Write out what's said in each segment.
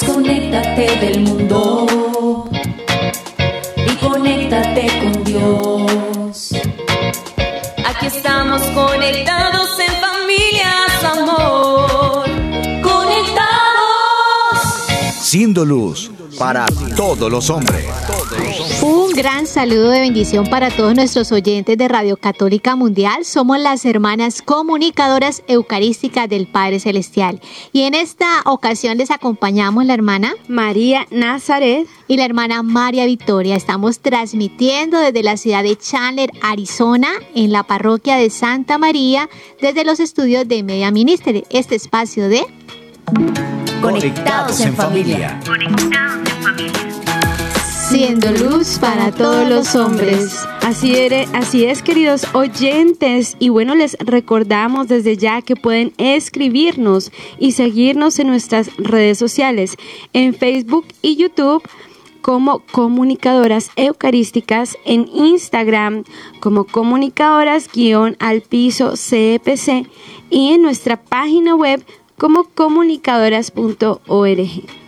Desconéctate del mundo y conéctate con Dios. Aquí estamos conectados en familias, amor. Conectados. Siendo luz para todos los hombres. Un gran saludo de bendición para todos nuestros oyentes de Radio Católica Mundial. Somos las hermanas comunicadoras eucarísticas del Padre Celestial. Y en esta ocasión les acompañamos la hermana María Nazaret y la hermana María Victoria. Estamos transmitiendo desde la ciudad de Chandler, Arizona, en la parroquia de Santa María, desde los estudios de Media Ministry. Este espacio de Conectados en familia. Siendo luz para todos los hombres. Así, eres, así es, queridos oyentes. Y bueno, les recordamos desde ya que pueden escribirnos y seguirnos en nuestras redes sociales, en Facebook y YouTube como comunicadoras eucarísticas, en Instagram como comunicadoras guion al piso CPC y en nuestra página web como comunicadoras.org.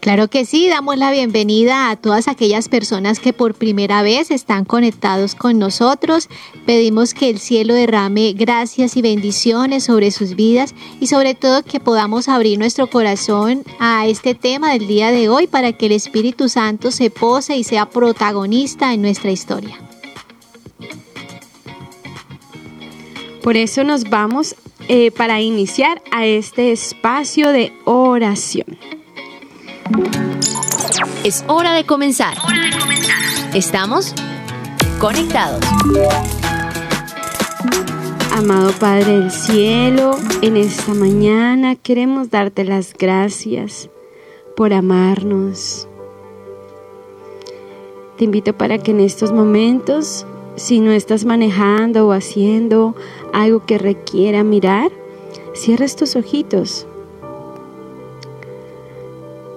Claro que sí, damos la bienvenida a todas aquellas personas que por primera vez están conectados con nosotros. Pedimos que el cielo derrame gracias y bendiciones sobre sus vidas y sobre todo que podamos abrir nuestro corazón a este tema del día de hoy para que el Espíritu Santo se pose y sea protagonista en nuestra historia. Por eso nos vamos eh, para iniciar a este espacio de oración. Es hora de comenzar. Estamos conectados. Amado Padre del Cielo, en esta mañana queremos darte las gracias por amarnos. Te invito para que en estos momentos, si no estás manejando o haciendo algo que requiera mirar, cierres tus ojitos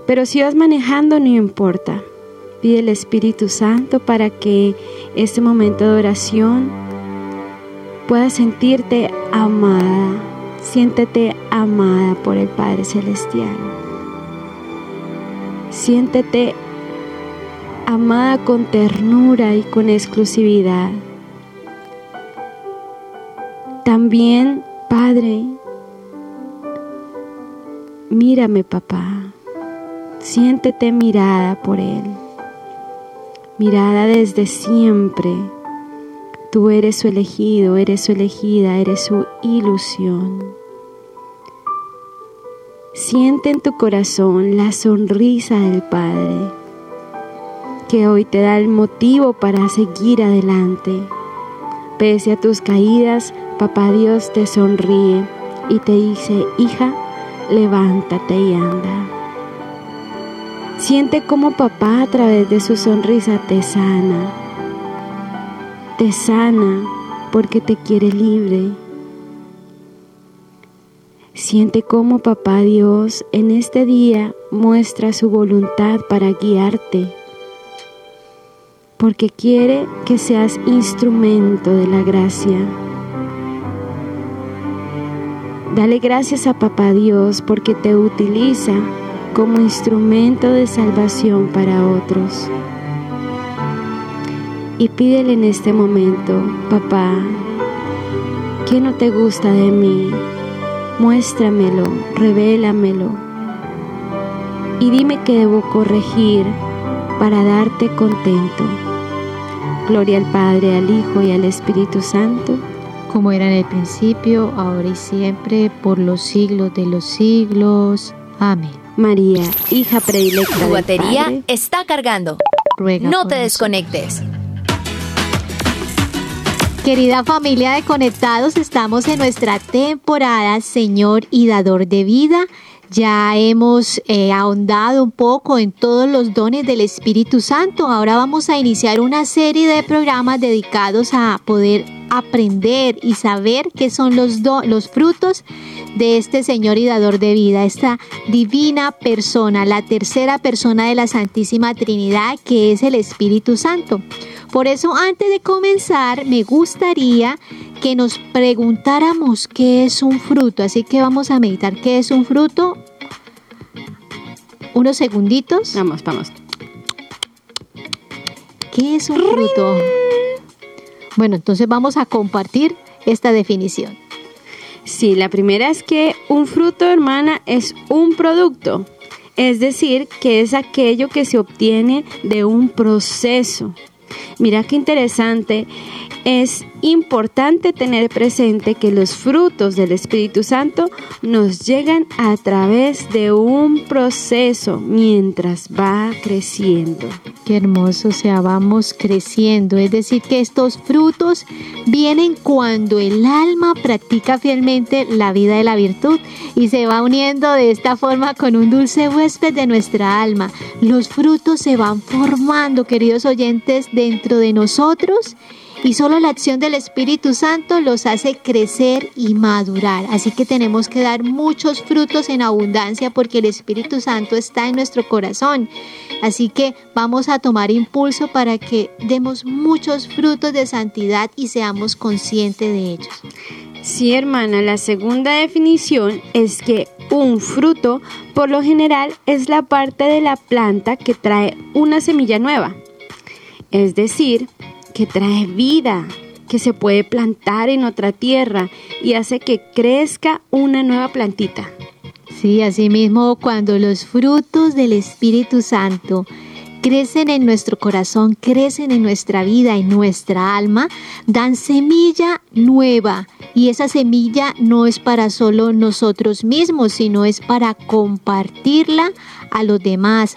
pero si vas manejando, no importa. Pide el Espíritu Santo para que este momento de oración puedas sentirte amada. Siéntete amada por el Padre Celestial. Siéntete amada con ternura y con exclusividad. También, Padre, mírame, papá. Siéntete mirada por Él, mirada desde siempre. Tú eres su elegido, eres su elegida, eres su ilusión. Siente en tu corazón la sonrisa del Padre, que hoy te da el motivo para seguir adelante. Pese a tus caídas, Papá Dios te sonríe y te dice, hija, levántate y anda. Siente como papá a través de su sonrisa te sana. Te sana porque te quiere libre. Siente cómo papá Dios en este día muestra su voluntad para guiarte. Porque quiere que seas instrumento de la gracia. Dale gracias a papá Dios porque te utiliza como instrumento de salvación para otros. Y pídele en este momento, papá, ¿qué no te gusta de mí? Muéstramelo, revélamelo. Y dime que debo corregir para darte contento. Gloria al Padre, al Hijo y al Espíritu Santo. Como era en el principio, ahora y siempre, por los siglos de los siglos. Amén. María, hija predilecta. Tu batería está cargando. no te desconectes. Querida familia de Conectados, estamos en nuestra temporada Señor y Dador de Vida. Ya hemos eh, ahondado un poco en todos los dones del Espíritu Santo. Ahora vamos a iniciar una serie de programas dedicados a poder aprender y saber qué son los, los frutos de este Señor y dador de vida, esta divina persona, la tercera persona de la Santísima Trinidad, que es el Espíritu Santo. Por eso, antes de comenzar, me gustaría que nos preguntáramos qué es un fruto. Así que vamos a meditar qué es un fruto. unos segunditos. Vamos, vamos. ¿Qué es un fruto? Bueno, entonces vamos a compartir esta definición. Sí, la primera es que un fruto, hermana, es un producto. Es decir, que es aquello que se obtiene de un proceso. Mira qué interesante. Es importante tener presente que los frutos del Espíritu Santo nos llegan a través de un proceso mientras va creciendo. Qué hermoso, o sea, vamos creciendo. Es decir, que estos frutos vienen cuando el alma practica fielmente la vida de la virtud y se va uniendo de esta forma con un dulce huésped de nuestra alma. Los frutos se van formando, queridos oyentes, dentro de nosotros y solo la acción del Espíritu Santo los hace crecer y madurar. Así que tenemos que dar muchos frutos en abundancia porque el Espíritu Santo está en nuestro corazón. Así que vamos a tomar impulso para que demos muchos frutos de santidad y seamos conscientes de ellos. Sí, hermana, la segunda definición es que un fruto, por lo general, es la parte de la planta que trae una semilla nueva. Es decir, que trae vida, que se puede plantar en otra tierra y hace que crezca una nueva plantita. Sí, asimismo, cuando los frutos del Espíritu Santo crecen en nuestro corazón, crecen en nuestra vida, en nuestra alma, dan semilla nueva. Y esa semilla no es para solo nosotros mismos, sino es para compartirla a los demás,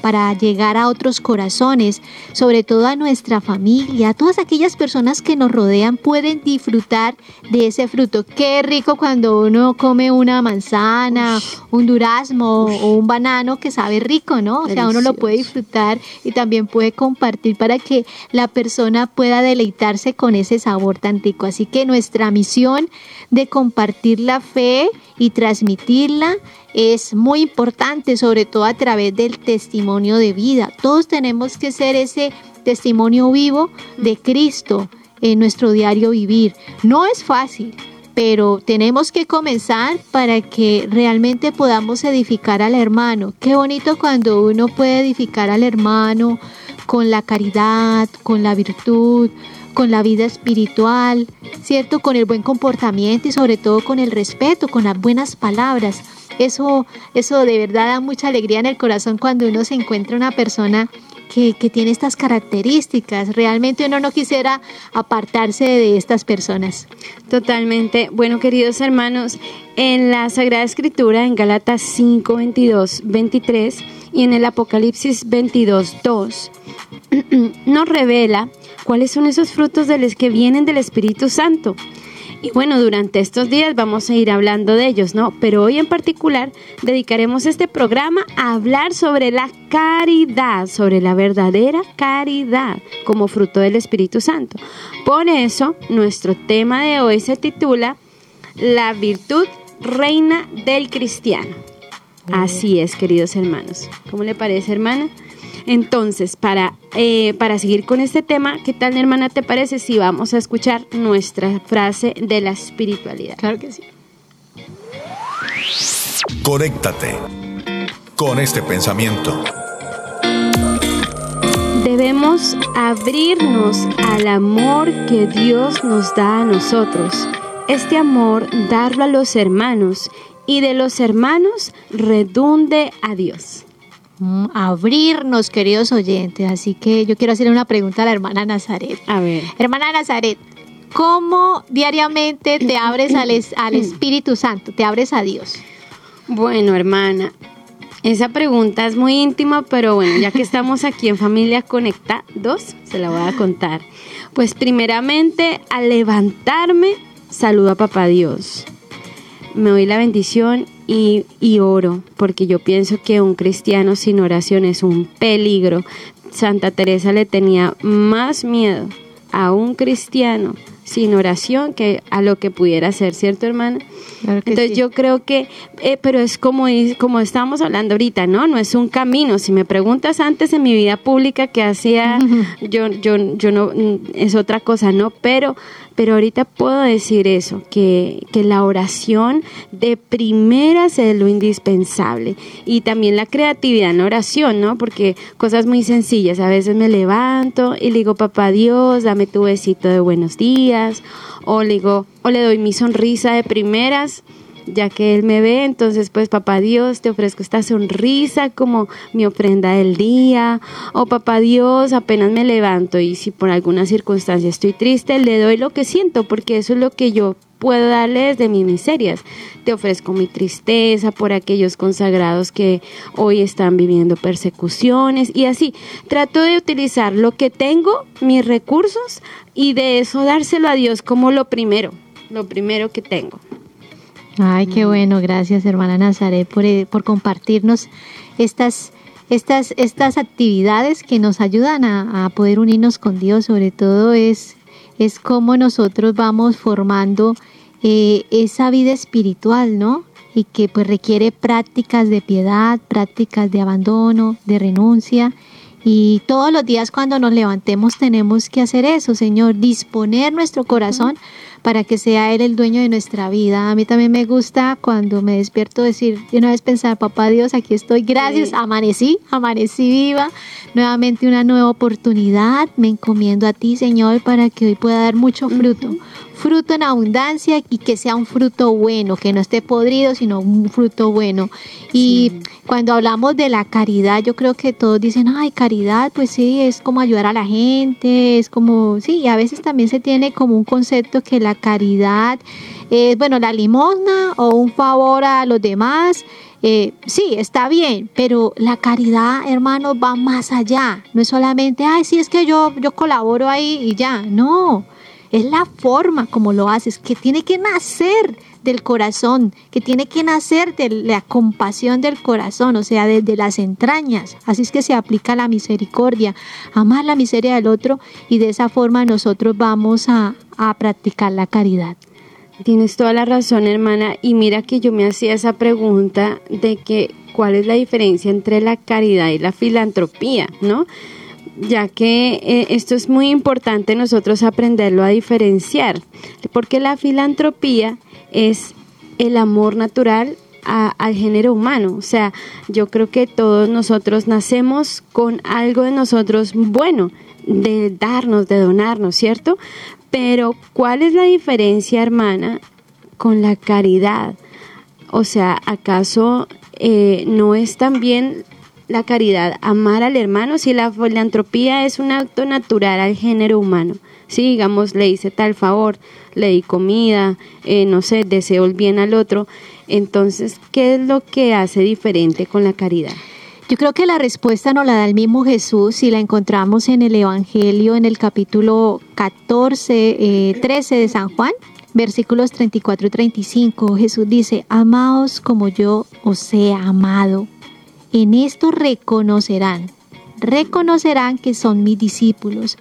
para llegar a otros corazones, sobre todo a nuestra familia. Todas aquellas personas que nos rodean pueden disfrutar de ese fruto. Qué rico cuando uno come una manzana, un durazno o un banano que sabe rico, ¿no? O sea, uno lo puede disfrutar y también puede compartir para que la persona pueda deleitarse con ese sabor tan rico. Así que nuestra misión de compartir la fe y transmitirla es muy importante, sobre todo a través del testimonio de vida. Todos tenemos que ser ese testimonio vivo de Cristo en nuestro diario vivir. No es fácil, pero tenemos que comenzar para que realmente podamos edificar al hermano. Qué bonito cuando uno puede edificar al hermano con la caridad, con la virtud, con la vida espiritual, ¿cierto? Con el buen comportamiento y sobre todo con el respeto, con las buenas palabras. Eso, eso de verdad da mucha alegría en el corazón cuando uno se encuentra una persona que, tiene estas características. Realmente uno no quisiera apartarse de estas personas. Totalmente. Bueno, queridos hermanos, en la Sagrada Escritura, en Galatas 5, 22, 23 y en el Apocalipsis 22, 2, nos revela cuáles son esos frutos de los que vienen del Espíritu Santo. Y bueno, durante estos días vamos a ir hablando de ellos, ¿no? Pero hoy en particular dedicaremos este programa a hablar sobre la caridad, sobre la verdadera caridad como fruto del Espíritu Santo. Por eso, nuestro tema de hoy se titula La virtud reina del cristiano. Así es, queridos hermanos. ¿Cómo le parece, hermana? Entonces, para, eh, para seguir con este tema, ¿qué tal, hermana, te parece si vamos a escuchar nuestra frase de la espiritualidad? Claro que sí. Conéctate con este pensamiento. Debemos abrirnos al amor que Dios nos da a nosotros. Este amor darlo a los hermanos y de los hermanos redunde a Dios. Mm, abrirnos, queridos oyentes. Así que yo quiero hacerle una pregunta a la hermana Nazaret. A ver. Hermana Nazaret, ¿cómo diariamente te abres al, al Espíritu Santo? ¿Te abres a Dios? Bueno, hermana, esa pregunta es muy íntima, pero bueno, ya que estamos aquí en Familia Conecta 2, se la voy a contar. Pues primeramente, al levantarme, saludo a Papá Dios. Me doy la bendición y, oro, porque yo pienso que un cristiano sin oración es un peligro. Santa Teresa le tenía más miedo a un cristiano sin oración que a lo que pudiera ser, ¿cierto, hermana? Entonces yo creo que, eh, pero es como, como estábamos hablando ahorita, ¿no? No es un camino. Si me preguntas antes en mi vida pública qué hacía, yo, yo, yo no, es otra cosa, ¿no? Pero pero ahorita puedo decir eso, que, que la oración de primeras es lo indispensable y también la creatividad en la oración, ¿no? Porque cosas muy sencillas, a veces me levanto y le digo, papá Dios, dame tu besito de buenos días, o digo, o le doy mi sonrisa de primeras ya que Él me ve, entonces pues papá Dios, te ofrezco esta sonrisa como mi ofrenda del día, o papá Dios, apenas me levanto y si por alguna circunstancia estoy triste, le doy lo que siento, porque eso es lo que yo puedo darle desde mis miserias. Te ofrezco mi tristeza por aquellos consagrados que hoy están viviendo persecuciones y así. Trato de utilizar lo que tengo, mis recursos, y de eso dárselo a Dios como lo primero, lo primero que tengo. Ay, qué bueno, gracias hermana Nazaret por, eh, por compartirnos estas, estas, estas actividades que nos ayudan a, poder unirnos con Dios, sobre todo es, es cómo nosotros vamos formando eh, esa vida espiritual, ¿no? Y que pues requiere prácticas de piedad, prácticas de abandono, de renuncia. Y todos los días cuando nos levantemos tenemos que hacer eso, Señor, disponer nuestro corazón para que sea Él el dueño de nuestra vida. A mí también me gusta cuando me despierto decir, de una vez pensar, papá Dios, aquí estoy, gracias, amanecí, amanecí viva, nuevamente una nueva oportunidad, me encomiendo a ti, Señor, para que hoy pueda dar mucho fruto fruto en abundancia y que sea un fruto bueno, que no esté podrido, sino un fruto bueno. Y cuando hablamos de la caridad, yo creo que todos dicen, ay, caridad, pues sí, es como ayudar a la gente, es como, sí, y a veces también se tiene como un concepto que la caridad es, bueno, la limosna o un favor a los demás. Eh, sí, está bien, pero la caridad, hermano, va más allá. No es solamente, ay, sí, es que yo, yo colaboro ahí y ya. No, es la forma como lo haces, que tiene que nacer del corazón, que tiene que nacer de la compasión del corazón, o sea, desde las entrañas. Así es que se aplica la misericordia, amar la miseria del otro y de esa forma nosotros vamos a, a practicar la caridad. Tienes toda la razón, hermana. Y mira que yo me hacía esa pregunta de que cuál es la diferencia entre la caridad y la filantropía, ¿no? Ya que eh, esto es muy importante nosotros aprenderlo a diferenciar, porque la filantropía es el amor natural al género humano. O sea, yo creo que todos nosotros nacemos con algo de nosotros bueno, de darnos, de donarnos, ¿cierto? Pero ¿cuál es la diferencia, hermana, con la caridad? O sea, ¿acaso eh, no es también la caridad, amar al hermano, si la filantropía es un acto natural al género humano. Si digamos le hice tal favor, le di comida, eh, no sé, deseo el bien al otro, entonces, ¿qué es lo que hace diferente con la caridad? Yo creo que la respuesta nos la da el mismo Jesús y la encontramos en el Evangelio en el capítulo 14, 13 eh, de San Juan, versículos 34 y 35. Jesús dice, amaos como yo os he amado. En esto reconocerán, reconocerán que son mis discípulos.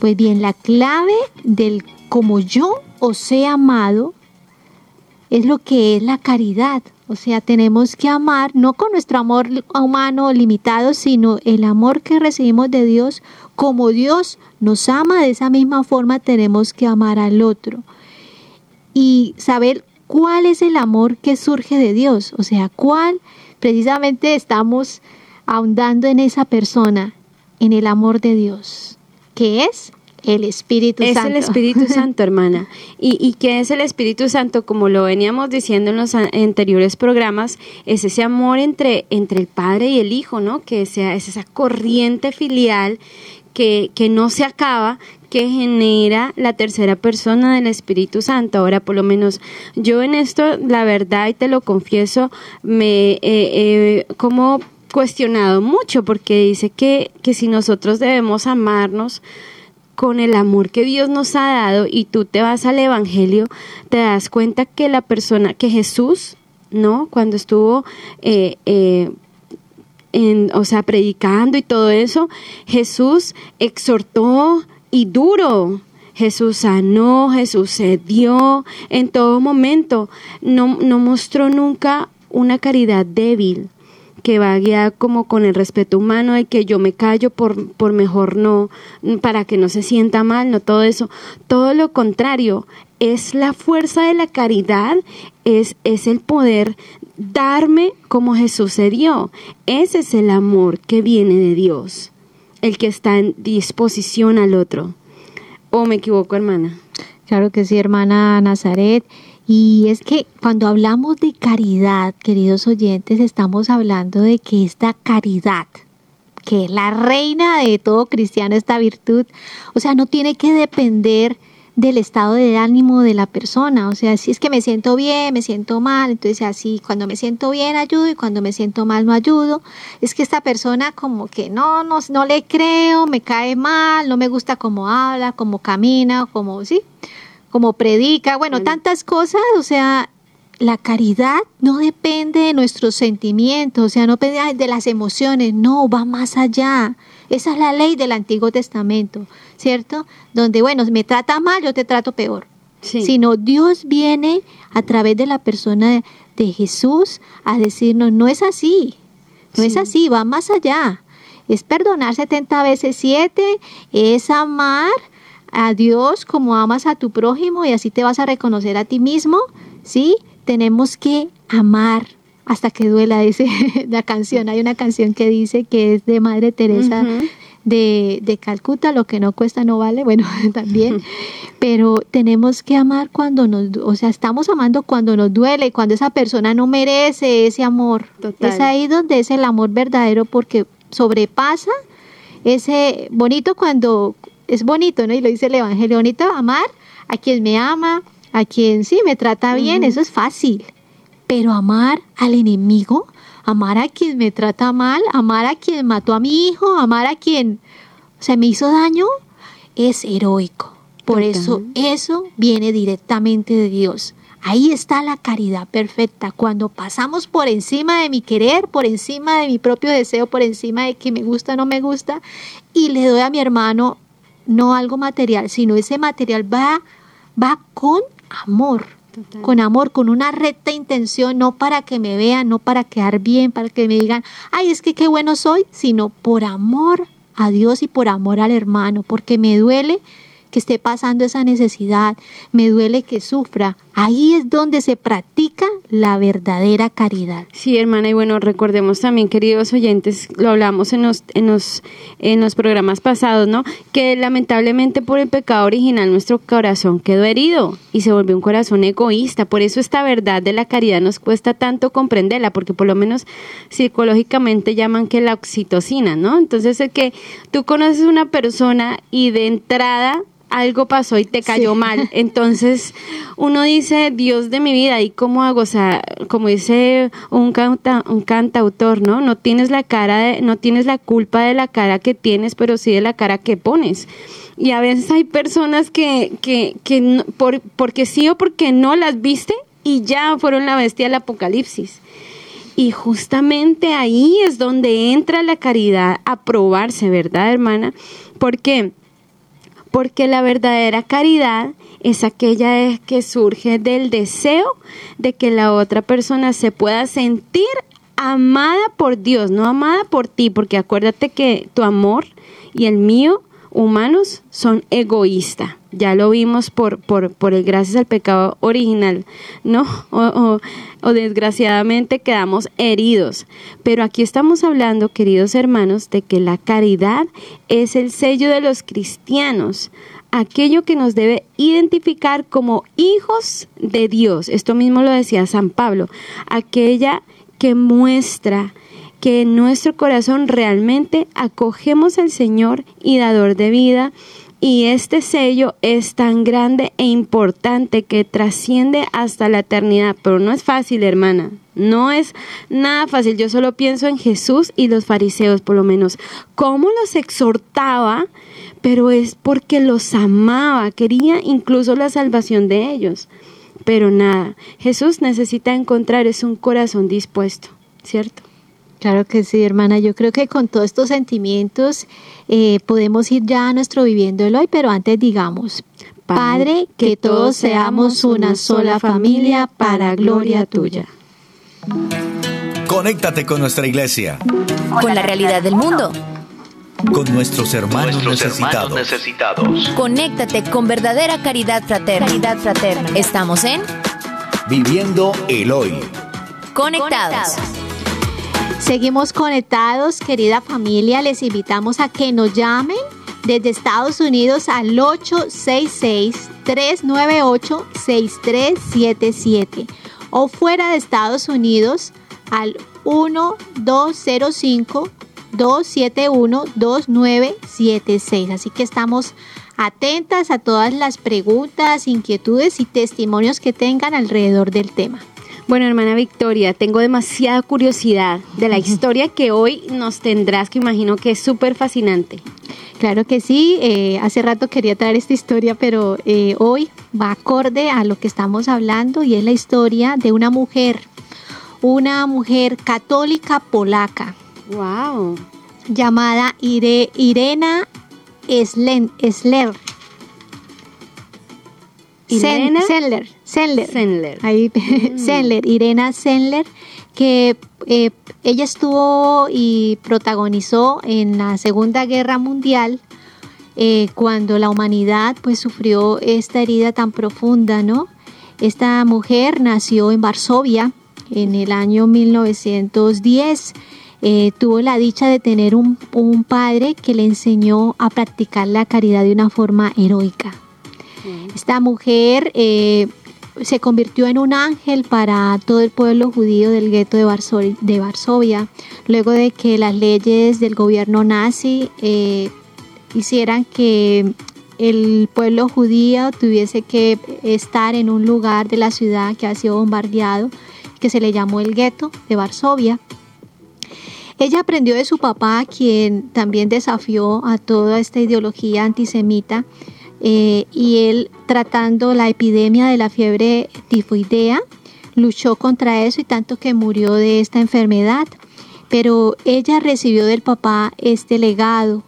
Pues bien, la clave del como yo os he amado es lo que es la caridad. O sea, tenemos que amar no con nuestro amor humano limitado, sino el amor que recibimos de Dios. Como Dios nos ama, de esa misma forma tenemos que amar al otro. Y saber cuál es el amor que surge de Dios. O sea, cuál precisamente estamos ahondando en esa persona, en el amor de Dios, que es el Espíritu Santo. Es el Espíritu Santo, hermana. ¿Y, ¿Y qué es el Espíritu Santo? Como lo veníamos diciendo en los anteriores programas, es ese amor entre, entre el Padre y el Hijo, ¿no? Que sea, es esa corriente filial que, que no se acaba, que genera la tercera persona del Espíritu Santo. Ahora, por lo menos yo en esto, la verdad, y te lo confieso, me he como cuestionado mucho porque dice que, que si nosotros debemos amarnos, con el amor que Dios nos ha dado y tú te vas al Evangelio, te das cuenta que la persona, que Jesús, ¿no? Cuando estuvo, eh, eh, en, o sea, predicando y todo eso, Jesús exhortó y duro Jesús sanó, Jesús se dio en todo momento. No, no mostró nunca una caridad débil que va guiada como con el respeto humano de que yo me callo por, por mejor no, para que no se sienta mal, no todo eso. Todo lo contrario, es la fuerza de la caridad, es, es el poder darme como Jesús se dio. Ese es el amor que viene de Dios, el que está en disposición al otro. ¿O me equivoco, hermana? Claro que sí, hermana Nazaret. Y es que cuando hablamos de caridad, queridos oyentes, estamos hablando de que esta caridad, que es la reina de todo cristiano, esta virtud, o sea, no tiene que depender del estado de ánimo de la persona. O sea, si es que me siento bien, me siento mal, entonces así, cuando me siento bien ayudo y cuando me siento mal no ayudo. Es que esta persona como que no, no, no le creo, me cae mal, no me gusta cómo habla, cómo camina, como, sí, como predica, bueno, tantas cosas, o sea, la caridad no depende de nuestros sentimientos, o sea, no depende de las emociones, no, va más allá. Esa es la ley del Antiguo Testamento, ¿cierto? Donde, bueno, me trata mal, yo te trato peor. Sino Dios viene a través de la persona de, Jesús a decirnos, no es así, no es así, va más allá. Es perdonar 70 veces 7, es amar a Dios como amas a tu prójimo y así te vas a reconocer a ti mismo, ¿sí? Tenemos que amar hasta que duela, dice la canción. Hay una canción que dice que es de Madre Teresa de, de, Calcuta, lo que no cuesta no vale, bueno, también. Pero tenemos que amar cuando nos, o sea, estamos amando cuando nos duele, cuando esa persona no merece ese amor. Es ahí donde es el amor verdadero porque sobrepasa ese bonito cuando es bonito, ¿no? Y lo dice el Evangelio, bonito amar a quien me ama, a quien sí me trata bien, eso es fácil. Pero amar al enemigo, amar a quien me trata mal, amar a quien mató a mi hijo, amar a quien se me hizo daño, es heroico. Por eso eso viene directamente de Dios. Ahí está la caridad perfecta, cuando pasamos por encima de mi querer, por encima de mi propio deseo, por encima de que me gusta o no me gusta, y le doy a mi hermano no algo material, sino ese material va, va con amor. Con amor, con una recta intención, no para que me vean, no para quedar bien, para que me digan, ay, es que qué bueno soy, sino por amor a Dios y por amor al hermano, porque me duele que esté pasando esa necesidad, me duele que sufra. Ahí es donde se practica la verdadera caridad. Sí, hermana, y bueno, recordemos también, queridos oyentes, lo hablamos en los, en los, en los programas pasados, ¿no? Que lamentablemente por el pecado original nuestro corazón quedó herido y se volvió un corazón egoísta. Por eso esta verdad de la caridad nos cuesta tanto comprenderla, porque por lo menos psicológicamente llaman que la oxitocina, ¿no? Entonces es que tú conoces una persona y de entrada algo pasó y te cayó mal. Entonces uno dice, Dios de mi vida, ¿y cómo hago? O sea, como dice un, canta, un cantautor, ¿no? No tienes la cara, de, no tienes la culpa de la cara que tienes, pero sí de la cara que pones. Y a veces hay personas que, que, que por, porque sí o porque no las viste y ya fueron la bestia del apocalipsis. Y justamente ahí es donde entra la caridad a probarse, ¿verdad, hermana? Porque porque la verdadera caridad es aquella que surge del deseo de que la otra persona se pueda sentir amada por Dios, no amada por ti, porque acuérdate que tu amor y el mío humanos son egoístas. Ya lo vimos por, por, por, el gracias al pecado original, ¿no? O, o, desgraciadamente quedamos heridos. Pero aquí estamos hablando, queridos hermanos, de que la caridad es el sello de los cristianos, aquello que nos debe identificar como hijos de Dios. Esto mismo lo decía San Pablo, aquella que muestra que en nuestro corazón realmente acogemos al Señor y dador de vida y este sello es tan grande e importante que trasciende hasta la eternidad. Pero no es fácil, hermana. No es nada fácil. Yo solo pienso en Jesús y los fariseos, por lo menos. Cómo los exhortaba, pero es porque los amaba. Quería incluso la salvación de ellos. Pero nada, Jesús necesita encontrar es un corazón dispuesto, ¿cierto? Claro que sí, hermana. Yo creo que con todos estos sentimientos eh, podemos ir ya a nuestro viviendo el hoy, pero antes digamos, Padre, que todos seamos una sola familia para gloria tuya. Conéctate con nuestra iglesia. Con la realidad del mundo. Con nuestros hermanos, necesitados. Conéctate con verdadera caridad fraterna. Caridad fraterna. Estamos en Viviendo el hoy. Conectados. Seguimos conectados, querida familia. Les invitamos a que nos llamen desde Estados Unidos al 866-398-6377 o fuera de Estados Unidos al 1205-271-2976. Así que estamos atentas a todas las preguntas, inquietudes y testimonios que tengan alrededor del tema. Bueno, hermana Victoria, tengo demasiada curiosidad de la historia que hoy nos tendrás, que imagino que es súper fascinante. Claro que sí, eh, hace rato quería traer esta historia, pero eh, hoy va acorde a lo que estamos hablando y es la historia de una mujer, una mujer católica polaca. Wow. Llamada Irena Slen, Sler. Irena Sendler, Sendler. Ahí, mm. Irena Sendler, que eh, ella estuvo y protagonizó en la Segunda Guerra Mundial eh, cuando la humanidad pues sufrió esta herida tan profunda, ¿no? Esta mujer nació en Varsovia en el año 1910. Eh, tuvo la dicha de tener un, un, padre que le enseñó a practicar la caridad de una forma heroica. Esta mujer eh, se convirtió en un ángel para todo el pueblo judío del gueto de, Varsovia, luego de que las leyes del gobierno nazi eh, hicieran que el pueblo judío tuviese que estar en un lugar de la ciudad que ha sido bombardeado, que se le llamó el gueto de Varsovia. Ella aprendió de su papá, quien también desafió a toda esta ideología antisemita eh, y él tratando la epidemia de la fiebre tifoidea, luchó contra eso y tanto que murió de esta enfermedad. Pero ella recibió del papá este legado.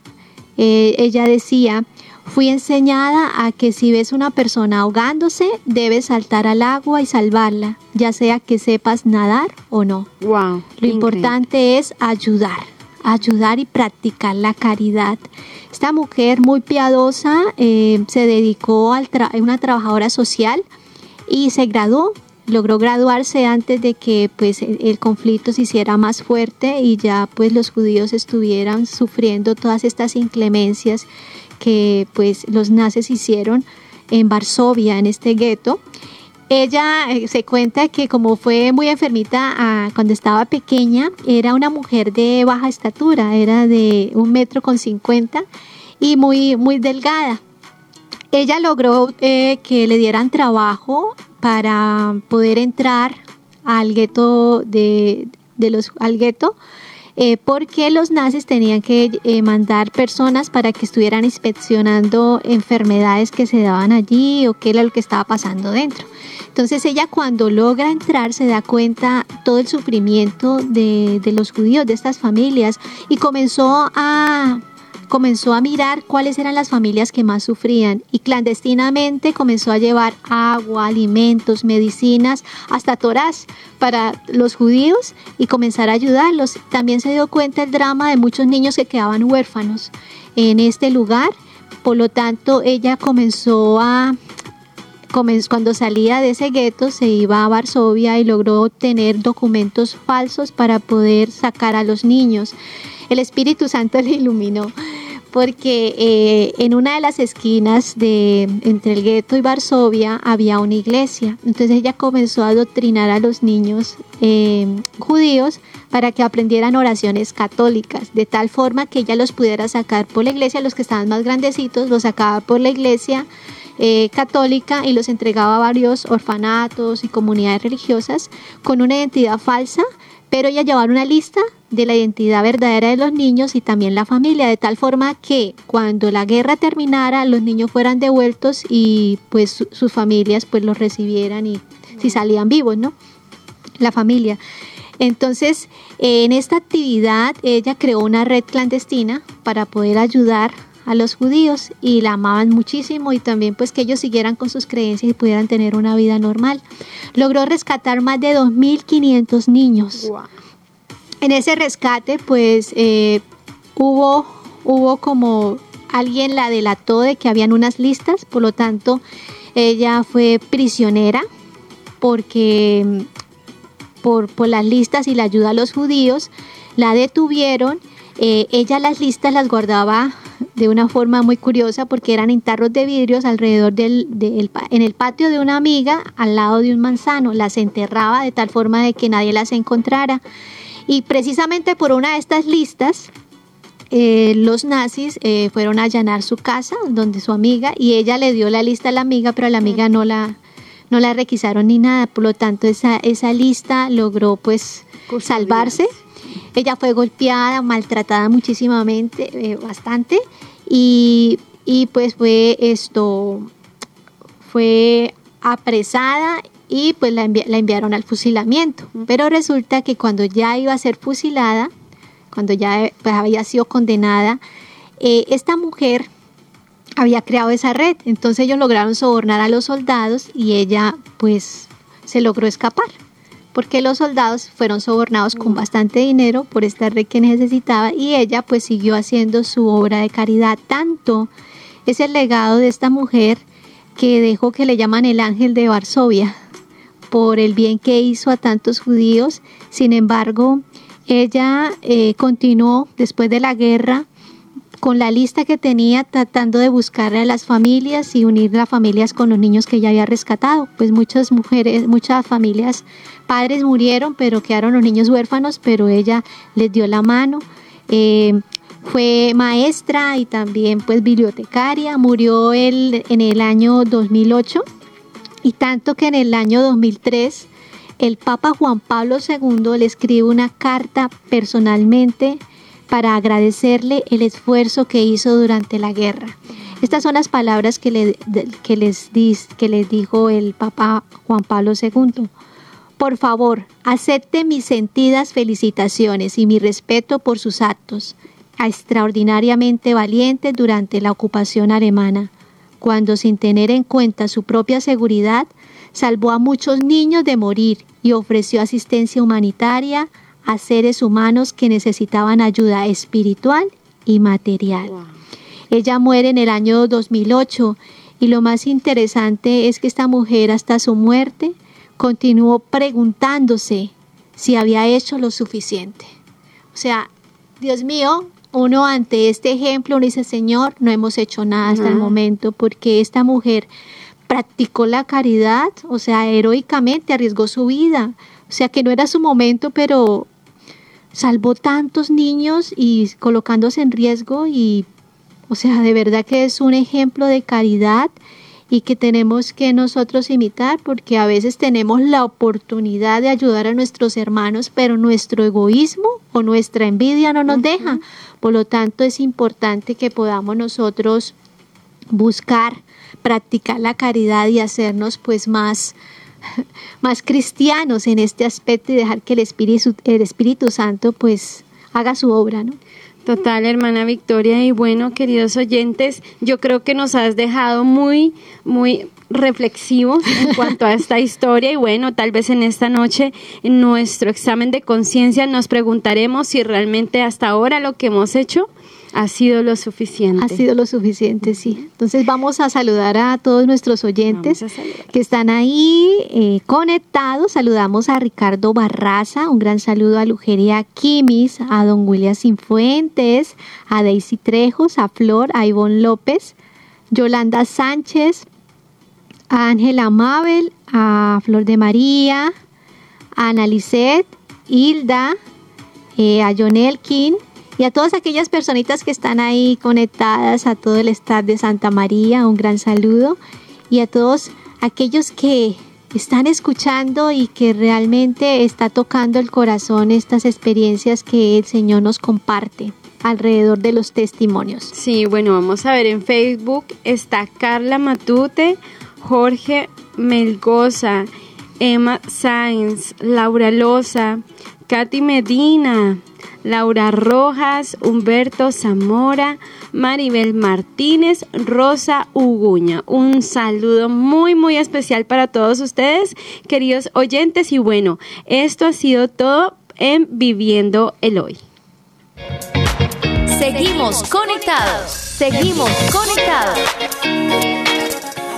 Eh, ella decía, fui enseñada a que si ves una persona ahogándose, debes saltar al agua y salvarla, ya sea que sepas nadar o no. Wow, Lo importante es ayudar, ayudar y practicar la caridad. Esta mujer muy piadosa eh, se dedicó a una trabajadora social y se graduó, logró graduarse antes de que pues el conflicto se hiciera más fuerte y ya pues los judíos estuvieran sufriendo todas estas inclemencias que pues los nazis hicieron en Varsovia, en este gueto. Ella eh, se cuenta que como fue muy enfermita ah, cuando estaba pequeña, era una mujer de baja estatura, era de un metro con cincuenta y muy, muy delgada. Ella logró eh, que le dieran trabajo para poder entrar al gueto de, los al gueto eh, porque los nazis tenían que eh, mandar personas para que estuvieran inspeccionando enfermedades que se daban allí o qué era lo que estaba pasando dentro. Entonces ella cuando logra entrar se da cuenta todo el sufrimiento de, de los judíos, de estas familias, y comenzó a comenzó a mirar cuáles eran las familias que más sufrían y clandestinamente comenzó a llevar agua, alimentos, medicinas, hasta torás para los judíos y comenzar a ayudarlos. También se dio cuenta el drama de muchos niños que quedaban huérfanos en este lugar. Por lo tanto, ella comenzó a cuando salía de ese gueto se iba a Varsovia y logró obtener documentos falsos para poder sacar a los niños. El Espíritu Santo le iluminó porque eh, en una de las esquinas de entre el gueto y Varsovia había una iglesia. Entonces ella comenzó a adoctrinar a los niños eh, judíos para que aprendieran oraciones católicas, de tal forma que ella los pudiera sacar por la iglesia, los que estaban más grandecitos los sacaba por la iglesia eh, católica y los entregaba a varios orfanatos y comunidades religiosas con una identidad falsa pero ella llevaba una lista de la identidad verdadera de los niños y también la familia, de tal forma que cuando la guerra terminara los niños fueran devueltos y pues sus familias pues los recibieran y si salían vivos, ¿no? La familia. Entonces, en esta actividad ella creó una red clandestina para poder ayudar a los judíos y la amaban muchísimo y también pues que ellos siguieran con sus creencias y pudieran tener una vida normal. Logró rescatar más de 2.500 niños. En ese rescate pues eh, hubo, hubo como alguien la delató de que habían unas listas, por lo tanto ella fue prisionera porque mm, por, por las listas y la ayuda a los judíos la detuvieron. Eh, ella las listas las guardaba de una forma muy curiosa porque eran en tarros de vidrios alrededor del, del, en el patio de una amiga al lado de un manzano. Las enterraba de tal forma de que nadie las encontrara. Y precisamente por una de estas listas, eh, los nazis eh, fueron a allanar su casa donde su amiga y ella le dio la lista a la amiga, pero a la amiga no la, no la requisaron ni nada. Por lo tanto, esa, esa lista logró pues salvarse. Ella fue golpeada, maltratada muchísimamente, eh, bastante, y, y, pues fue esto, fue apresada y pues la, envi la, enviaron al fusilamiento. Pero resulta que cuando ya iba a ser fusilada, cuando ya pues, había sido condenada, eh, esta mujer había creado esa red. Entonces ellos lograron sobornar a los soldados y ella pues se logró escapar porque los soldados fueron sobornados con bastante dinero por esta red que necesitaba y ella pues siguió haciendo su obra de caridad. Tanto es el legado de esta mujer que dejó que le llaman el ángel de Varsovia por el bien que hizo a tantos judíos. Sin embargo, ella eh, continuó después de la guerra con la lista que tenía tratando de buscar a las familias y unir las familias con los niños que ella había rescatado. Pues muchas mujeres, muchas familias padres murieron, pero quedaron los niños huérfanos, pero ella les dio la mano. Eh, fue maestra y también pues bibliotecaria, murió él en el año 2008 y tanto que en el año 2003 el Papa Juan Pablo II le escribe una carta personalmente para agradecerle el esfuerzo que hizo durante la guerra. Estas son las palabras que, le, que, les, dijo el Papa Juan Pablo II. Por favor, acepte mis sentidas felicitaciones y mi respeto por sus actos, extraordinariamente valientes durante la ocupación alemana, cuando sin tener en cuenta su propia seguridad, salvó a muchos niños de morir y ofreció asistencia humanitaria a seres humanos que necesitaban ayuda espiritual y material. Ella muere en el año 2008 y lo más interesante es que esta mujer hasta su muerte continuó preguntándose si había hecho lo suficiente. O sea, Dios mío, uno ante este ejemplo uno dice, Señor, no hemos hecho nada hasta el momento porque esta mujer practicó la caridad, o sea, heroicamente arriesgó su vida. O sea, que no era su momento, pero salvó tantos niños y colocándose en riesgo y, o sea, de verdad que es un ejemplo de caridad y que tenemos que nosotros imitar porque a veces tenemos la oportunidad de ayudar a nuestros hermanos, pero nuestro egoísmo o nuestra envidia no nos deja. Por lo tanto, es importante que podamos nosotros buscar, practicar la caridad y hacernos pues más más cristianos en este aspecto y dejar que el Espíritu, el Espíritu Santo pues haga su obra, ¿no? Total, hermana Victoria. Y bueno, queridos oyentes, yo creo que nos has dejado muy, muy reflexivos en cuanto a esta historia. Y bueno, tal vez en esta noche, en nuestro examen de conciencia, nos preguntaremos si realmente hasta ahora lo que hemos hecho ha sido lo suficiente. Ha sido lo suficiente, sí. Entonces vamos a saludar a todos nuestros oyentes que están ahí eh, conectados. Saludamos a Ricardo Barraza, un gran saludo a Lugeria Kimis, a don William Sinfuentes, a Daisy Trejos, a Flor, a Ivonne López, Yolanda Sánchez, a Ángela Mabel, a Flor de María, a Ana Hilda, eh, a John Elkin, y a todas aquellas personitas que están ahí conectadas, a todo el staff de Santa María, un gran saludo. Y a todos aquellos que están escuchando y que realmente está tocando el corazón estas experiencias que el Señor nos comparte alrededor de los testimonios. Sí, bueno, vamos a ver en Facebook está Carla Matute, Jorge Melgoza, Emma Sainz, Laura Loza, Katy Medina, Laura Rojas, Humberto Zamora, Maribel Martínez, Rosa Uguña. Un saludo muy, muy especial para todos ustedes, queridos oyentes. Y bueno, esto ha sido todo en Viviendo el Hoy. Seguimos conectados. Seguimos conectados.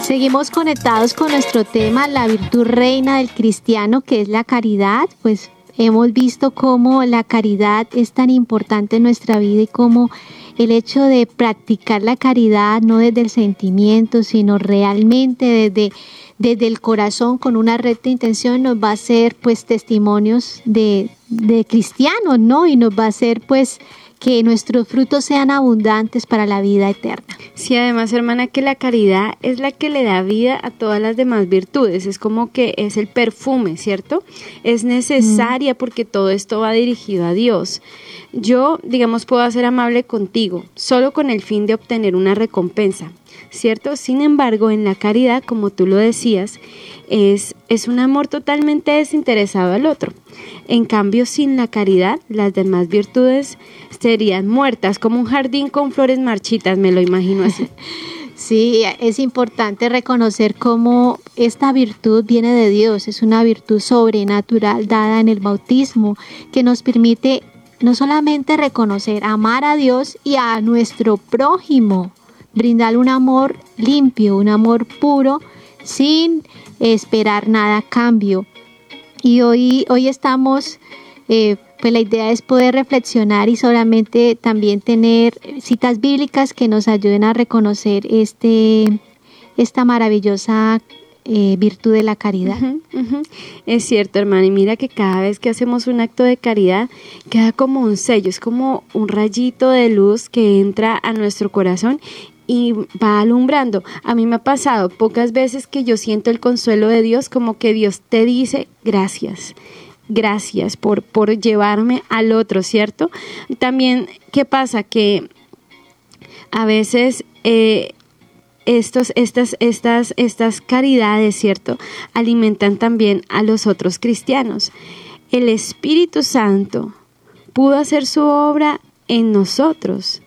Seguimos conectados con nuestro tema, la virtud reina del cristiano, que es la caridad. Pues hemos visto cómo la caridad es tan importante en nuestra vida y cómo el hecho de practicar la caridad no desde el sentimiento, sino realmente desde, desde el corazón con una recta intención nos va a ser pues testimonios de, de cristianos, ¿no? Y nos va a ser pues que nuestros frutos sean abundantes para la vida eterna. Sí, además, hermana, que la caridad es la que le da vida a todas las demás virtudes. Es como que es el perfume, ¿cierto? Es necesaria porque todo esto va dirigido a Dios. Yo, digamos, puedo ser amable contigo solo con el fin de obtener una recompensa, ¿cierto? Sin embargo, en la caridad, como tú lo decías, es, es un amor totalmente desinteresado al otro. En cambio, sin la caridad, las demás virtudes serían muertas, como un jardín con flores marchitas, me lo imagino así. Sí, es importante reconocer cómo esta virtud viene de Dios, es una virtud sobrenatural dada en el bautismo que nos permite no solamente reconocer, amar a Dios y a nuestro prójimo, brindar un amor limpio, un amor puro, sin esperar nada a cambio. Y hoy, hoy estamos, eh, pues la idea es poder reflexionar y solamente también tener citas bíblicas que nos ayuden a reconocer este, esta maravillosa eh, virtud de la caridad. Es cierto, hermana, y mira que cada vez que hacemos un acto de caridad queda como un sello, es como un rayito de luz que entra a nuestro corazón y va alumbrando. A mí me ha pasado pocas veces que yo siento el consuelo de Dios como que Dios te dice gracias. Gracias por, por llevarme al otro, ¿cierto? También, ¿qué pasa? Que a veces eh, estos, estas, estas, estas caridades, ¿cierto? Alimentan también a los otros cristianos. El Espíritu Santo pudo hacer su obra en nosotros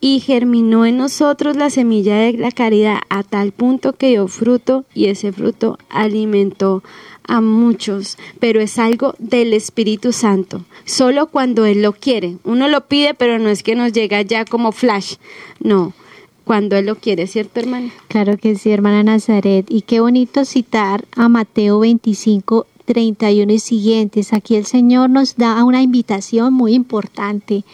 y germinó en nosotros la semilla de la caridad a tal punto que dio fruto y ese fruto alimentó a muchos, pero es algo del Espíritu Santo, solo cuando Él lo quiere. Uno lo pide, pero no es que nos llega ya como flash, no, cuando Él lo quiere, ¿cierto, hermana? Claro que sí, hermana Nazaret. Y qué bonito citar a Mateo 25, 31 y siguientes. Aquí el Señor nos da una invitación muy importante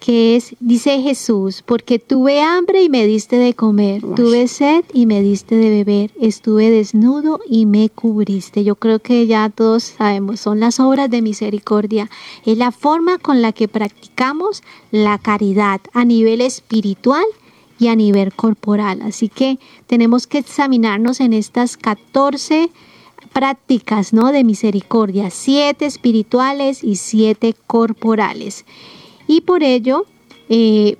que es, dice Jesús, porque tuve hambre y me diste de comer, tuve sed y me diste de beber, estuve desnudo y me cubriste. Yo creo que ya todos sabemos, son las obras de misericordia, es la forma con la que practicamos la caridad a nivel espiritual y a nivel corporal. Así que tenemos que examinarnos en estas 14 prácticas ¿no? de misericordia, siete espirituales y siete corporales. Y por ello, eh,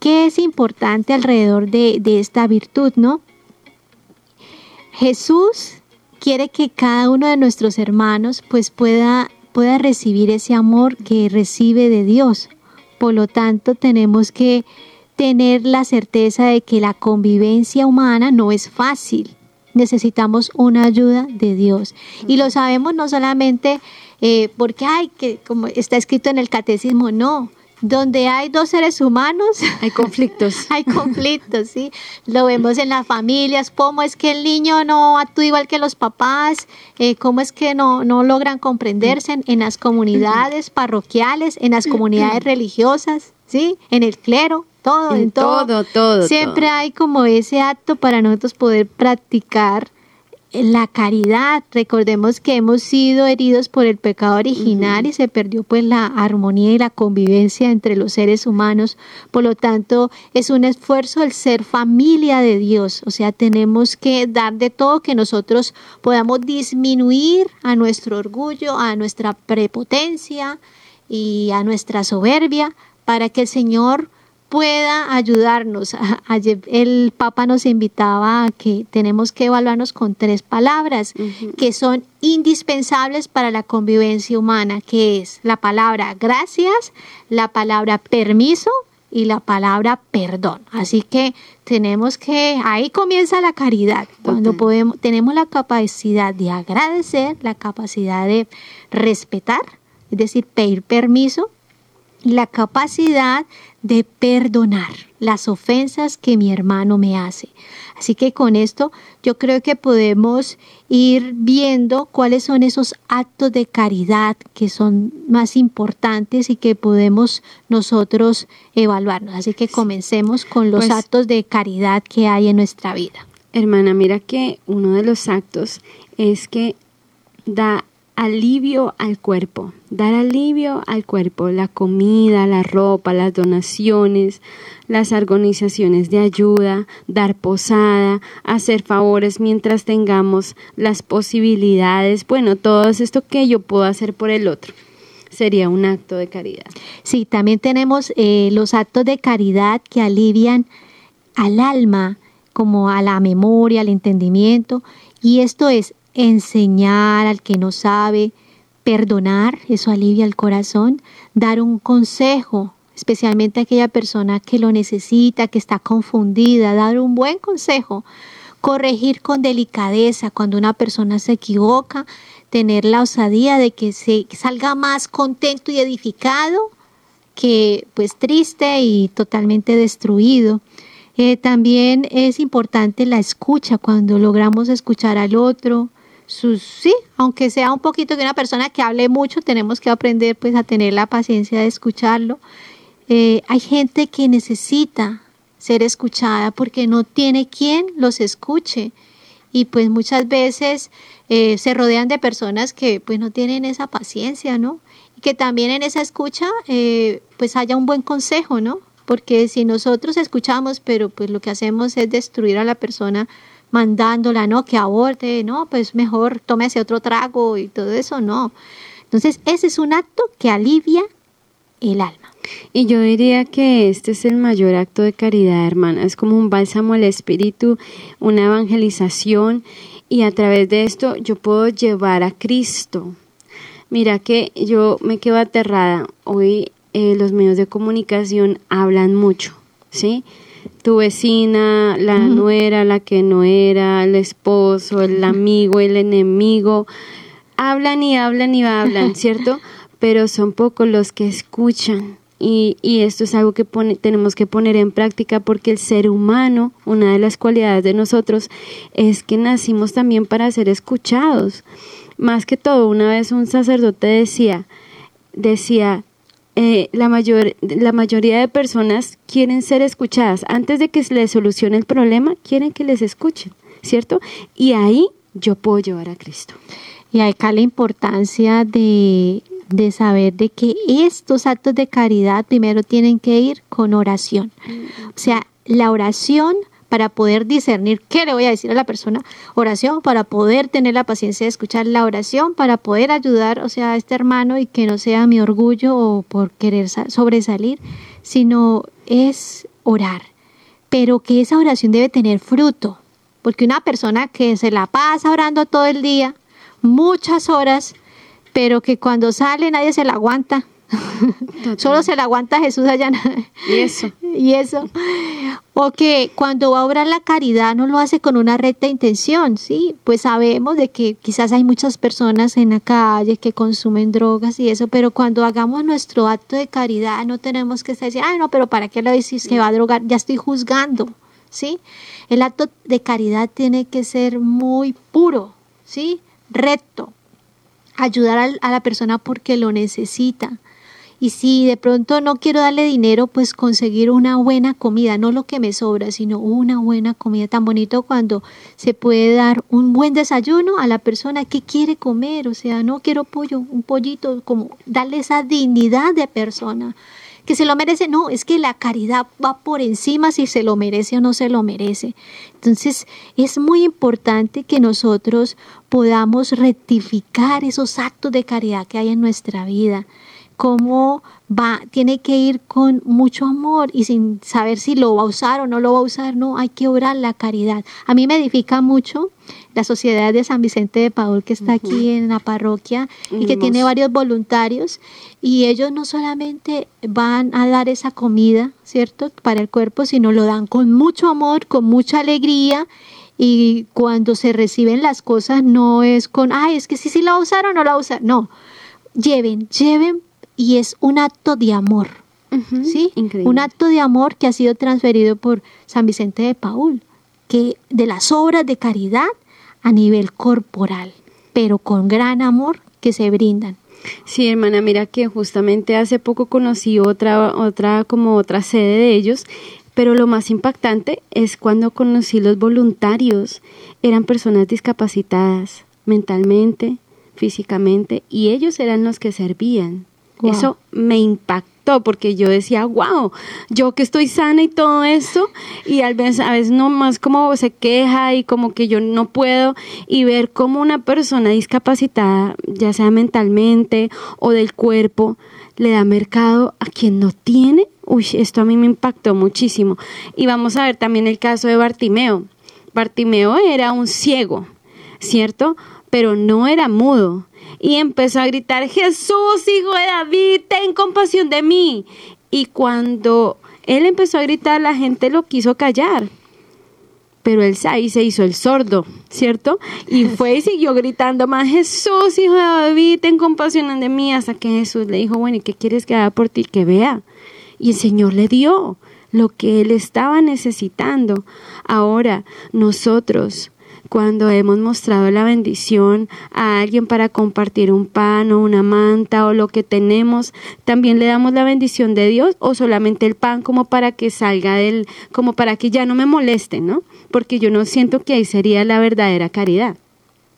¿qué es importante alrededor de, esta virtud, no? Jesús quiere que cada uno de nuestros hermanos pues pueda, pueda recibir ese amor que recibe de Dios. Por lo tanto, tenemos que tener la certeza de que la convivencia humana no es fácil. Necesitamos una ayuda de Dios. Y lo sabemos no solamente eh, porque hay que, como está escrito en el catecismo, no, donde hay dos seres humanos, hay conflictos. hay conflictos, sí. Lo vemos en las familias, cómo es que el niño no actúa igual que los papás, eh, cómo es que no, no logran comprenderse en, las comunidades parroquiales, en las comunidades religiosas, sí, en el clero, todo, en, todo. Todo, todo. Siempre hay como ese acto para nosotros poder practicar la caridad. Recordemos que hemos sido heridos por el pecado original y se perdió pues la armonía y la convivencia entre los seres humanos. Por lo tanto, es un esfuerzo el ser familia de Dios. O sea, tenemos que dar de todo que nosotros podamos disminuir a nuestro orgullo, a nuestra prepotencia y a nuestra soberbia para que el Señor pueda ayudarnos. Ayer el Papa nos invitaba a que tenemos que evaluarnos con tres palabras que son indispensables para la convivencia humana, que es la palabra gracias, la palabra permiso y la palabra perdón. Así que tenemos que, ahí comienza la caridad, cuando podemos, tenemos la capacidad de agradecer, la capacidad de respetar, es decir, pedir permiso, la capacidad de perdonar las ofensas que mi hermano me hace. Así que con esto yo creo que podemos ir viendo cuáles son esos actos de caridad que son más importantes y que podemos nosotros evaluarnos. Así que comencemos con los pues actos de caridad que hay en nuestra vida. Hermana, mira que uno de los actos es que da alivio al cuerpo, dar alivio al cuerpo, la comida, la ropa, las donaciones, las organizaciones de ayuda, dar posada, hacer favores mientras tengamos las posibilidades, bueno, todo esto que yo puedo hacer por el otro. Sería un acto de caridad. Sí, también tenemos eh, los actos de caridad que alivian al alma, como a la memoria, al entendimiento, y esto es enseñar al que no sabe, perdonar, eso alivia el corazón, dar un consejo, especialmente a aquella persona que lo necesita, que está confundida, dar un buen consejo, corregir con delicadeza cuando una persona se equivoca, tener la osadía de que se salga más contento y edificado que pues triste y totalmente destruido. Eh, también es importante la escucha cuando logramos escuchar al otro, sí, aunque sea un poquito de una persona que hable mucho, tenemos que aprender pues a tener la paciencia de escucharlo. Eh, hay gente que necesita ser escuchada porque no tiene quien los escuche y pues muchas veces eh, se rodean de personas que pues no tienen esa paciencia, ¿no? Y que también en esa escucha eh, pues haya un buen consejo, ¿no? Porque si nosotros escuchamos, pero pues lo que hacemos es destruir a la persona, mandándola, no, que aborte, no, pues mejor tómese otro trago y todo eso, no. Entonces, ese es un acto que alivia el alma. Y yo diría que este es el mayor acto de caridad, hermana. Es como un bálsamo al espíritu, una evangelización y a través de esto yo puedo llevar a Cristo. Mira que yo me quedo aterrada. Hoy eh, los medios de comunicación hablan mucho, ¿sí? Tu vecina, la nuera, la que no era, el esposo, el amigo, el enemigo, hablan y hablan y hablan, ¿cierto? Pero son pocos los que escuchan. Y, y, esto es algo que tenemos que poner en práctica porque el ser humano, una de las cualidades de nosotros es que nacimos también para ser escuchados. Más que todo, una vez un sacerdote decía, decía, eh, la, mayor, la mayoría de personas quieren ser escuchadas. Antes de que se les solucione el problema, quieren que les escuchen, ¿cierto? Y ahí yo puedo llevar a Cristo. Y acá la importancia de, de saber de que estos actos de caridad primero tienen que ir con oración. O sea, la oración para poder discernir qué le voy a decir a la persona, oración para poder tener la paciencia de escuchar la oración, para poder ayudar, o sea, a este hermano y que no sea mi orgullo o por querer sobresalir, sino es orar, pero que esa oración debe tener fruto, porque una persona que se la pasa orando todo el día, muchas horas, pero que cuando sale nadie se la aguanta, Solo se la aguanta Jesús allá. Y eso. y eso. O que cuando va a obrar la caridad no lo hace con una recta intención, ¿sí? Pues sabemos de que quizás hay muchas personas en la calle que consumen drogas y eso, pero cuando hagamos nuestro acto de caridad no tenemos que estar diciendo, ah, no, pero ¿para qué lo decís que va a drogar? Ya estoy juzgando, ¿sí? El acto de caridad tiene que ser muy puro, ¿sí? Recto. Ayudar a la persona porque lo necesita y si de pronto no quiero darle dinero, pues conseguir una buena comida, no lo que me sobra, sino una buena comida. Tan bonito cuando se puede dar un buen desayuno a la persona que quiere comer. O sea, no quiero pollo, un pollito, como darle esa dignidad de persona que se lo merece. No, es que la caridad va por encima si se lo merece o no se lo merece. Entonces, es muy importante que nosotros podamos rectificar esos actos de caridad que hay en nuestra vida. Cómo va, tiene que ir con mucho amor y sin saber si lo va a usar o no lo va a usar, no, hay que orar la caridad. A mí me edifica mucho la Sociedad de San Vicente de Paul que está aquí en la parroquia y que tiene varios voluntarios y ellos no solamente van a dar esa comida, ¿cierto? Para el cuerpo, sino lo dan con mucho amor, con mucha alegría y cuando se reciben las cosas no es con, ay, es que sí, sí la usaron o no la usaron, no, lleven, lleven y es un acto de amor, ¿sí? Un acto de amor que ha sido transferido por San Vicente de Paul, que de las obras de caridad a nivel corporal, pero con gran amor que se brindan. Sí, hermana, mira que justamente hace poco conocí otra, otra, como otra sede de ellos, pero lo más impactante es cuando conocí los voluntarios. Eran personas discapacitadas mentalmente, físicamente, y ellos eran los que servían. Eso me impactó porque yo decía, wow, yo que estoy sana y todo eso, y a veces, a veces no más como se queja y como que yo no puedo, y ver cómo una persona discapacitada, ya sea mentalmente o del cuerpo, le da mercado a quien no tiene, uy, esto a mí me impactó muchísimo. Y vamos a ver también el caso de Bartimeo. Bartimeo era un ciego, ¿cierto? Pero no era mudo y empezó a gritar, Jesús, hijo de David, ten compasión de mí. Y cuando él empezó a gritar, la gente lo quiso callar. Pero él ahí se hizo el sordo, ¿cierto? Y fue y siguió gritando más, Jesús, hijo de David, ten compasión de mí, hasta que Jesús le dijo, bueno, ¿y qué quieres que haga por ti? Que vea. Y el Señor le dio lo que él estaba necesitando. Ahora, nosotros cuando hemos mostrado la bendición a alguien para compartir un pan o una manta o lo que tenemos, también le damos la bendición de Dios o solamente el pan como para que salga del, como para que ya no me moleste, ¿no? Porque yo no siento que ahí sería la verdadera caridad.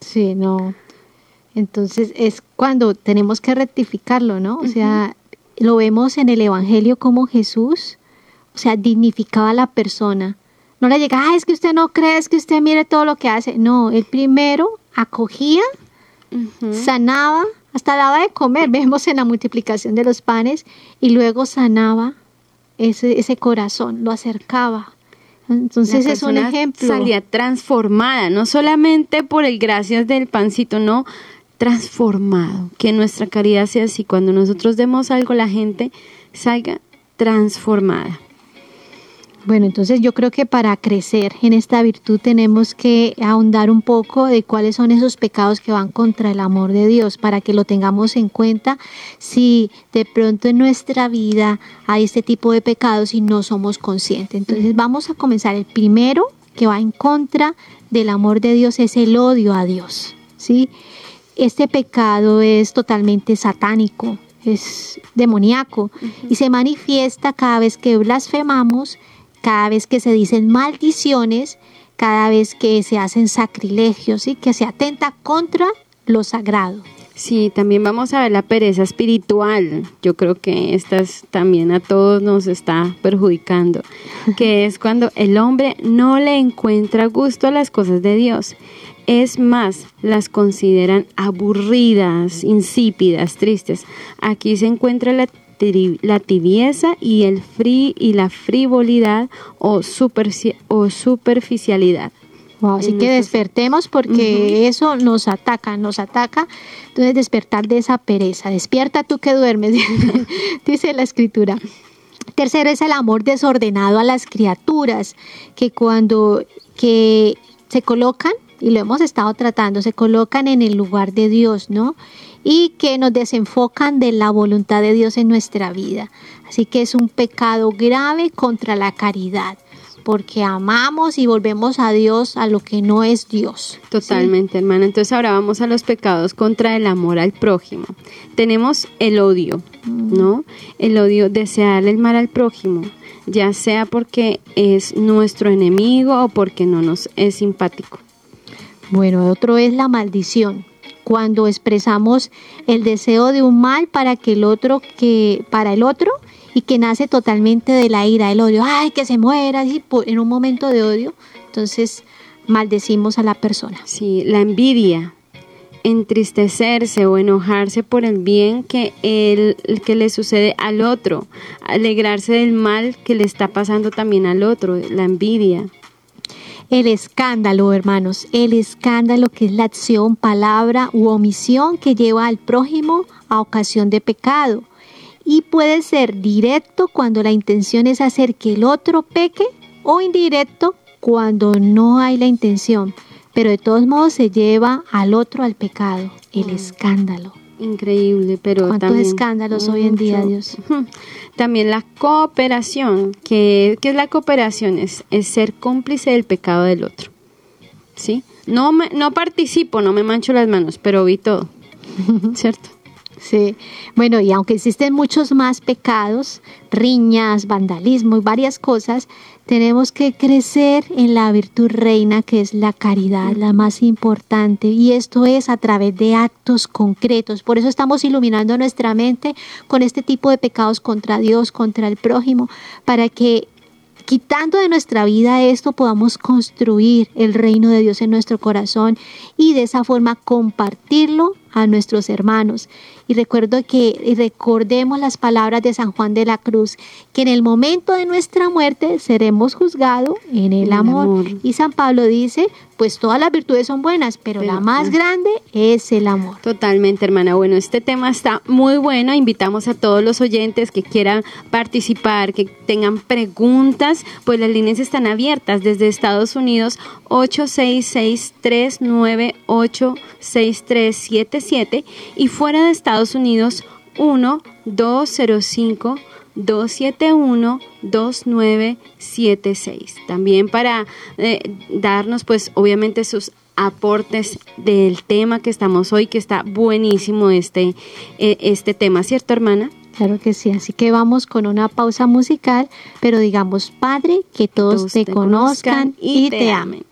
Sí, no. Entonces es cuando tenemos que rectificarlo, ¿no? O sea, lo vemos en el Evangelio como Jesús, o sea, dignificaba a la persona no le llega, ah, es que usted no cree, es que usted mire todo lo que hace. No, él primero acogía, sanaba, hasta daba de comer, vemos en la multiplicación de los panes, y luego sanaba ese, ese corazón, lo acercaba. Entonces es un ejemplo. Salía transformada, no solamente por el gracias del pancito, no, transformado. Que nuestra caridad sea así. Cuando nosotros demos algo, la gente salga transformada. Bueno, entonces yo creo que para crecer en esta virtud tenemos que ahondar un poco de cuáles son esos pecados que van contra el amor de Dios, para que lo tengamos en cuenta si de pronto en nuestra vida hay este tipo de pecados y no somos conscientes. Entonces vamos a comenzar. El primero que va en contra del amor de Dios es el odio a Dios. ¿sí? Este pecado es totalmente satánico, es demoníaco y se manifiesta cada vez que blasfemamos cada vez que se dicen maldiciones, cada vez que se hacen sacrilegios y que se atenta contra lo sagrado. Sí, también vamos a ver la pereza espiritual. Yo creo que esta también a todos nos está perjudicando, que es cuando el hombre no le encuentra gusto a las cosas de Dios. Es más, las consideran aburridas, insípidas, tristes. Aquí se encuentra la la tibieza y, el fri y la frivolidad o, o superficialidad. así que despertemos porque eso nos ataca, nos ataca. Entonces despertar de esa pereza. Despierta tú que duermes, dice la escritura. Tercero es el amor desordenado a las criaturas, que cuando que se colocan, y lo hemos estado tratando, se colocan en el lugar de Dios, ¿no? Y que nos desenfocan de la voluntad de Dios en nuestra vida. Así que es un pecado grave contra la caridad porque amamos y volvemos a Dios a lo que no es Dios. Totalmente, hermana. Entonces ahora vamos a los pecados contra el amor al prójimo. Tenemos el odio, mm. ¿no? El odio, desear el mal al prójimo, ya sea porque es nuestro enemigo o porque no nos es simpático. Bueno, otro es la maldición cuando expresamos el deseo de un mal para que el otro que para el otro y que nace totalmente de la ira, del odio. Ay, que se muera, y en un momento de odio. Entonces maldecimos a la persona. Sí, la envidia, entristecerse o enojarse por el bien que, el, que le sucede al otro, alegrarse del mal que le está pasando también al otro, la envidia. El escándalo, hermanos, el escándalo que es la acción, palabra u omisión que lleva al prójimo a ocasión de pecado. Y puede ser directo cuando la intención es hacer que el otro peque o indirecto cuando no hay la intención pero de todos modos se lleva al otro al pecado, el mm. escándalo. Increíble, pero ¿Cuántos también escándalos hoy en día, Dios? También la cooperación, que, ¿qué es la cooperación? Es, es ser cómplice del pecado del otro. ¿Sí? No, me, no participo, no me mancho las manos, pero vi todo. ¿Cierto? Sí, bueno, y aunque existen muchos más pecados, riñas, vandalismo y varias cosas, tenemos que crecer en la virtud reina que es la caridad, la más importante. Y esto es a través de actos concretos. Por eso estamos iluminando nuestra mente con este tipo de pecados contra Dios, contra el prójimo, para que quitando de nuestra vida esto, podamos construir el reino de Dios en nuestro corazón y de esa forma compartirlo a nuestros hermanos. Y recuerdo que recordemos las palabras de San Juan de la Cruz, que en el momento de nuestra muerte seremos juzgados en el, amor. Y San Pablo dice, pues todas las virtudes son buenas, pero, la más grande es el amor. Totalmente, hermana. Bueno, este tema está muy bueno. Invitamos a todos los oyentes que quieran participar, que tengan preguntas, pues las líneas están abiertas desde Estados Unidos 866 398 6377 y fuera de Estados Unidos 1 205 271 2976. También para eh, darnos pues obviamente sus aportes del tema que estamos hoy, que está buenísimo este, eh, este tema, ¿cierto hermana? Claro que sí, así que vamos con una pausa musical, pero digamos, Padre, que todos, te, conozcan, y te amen.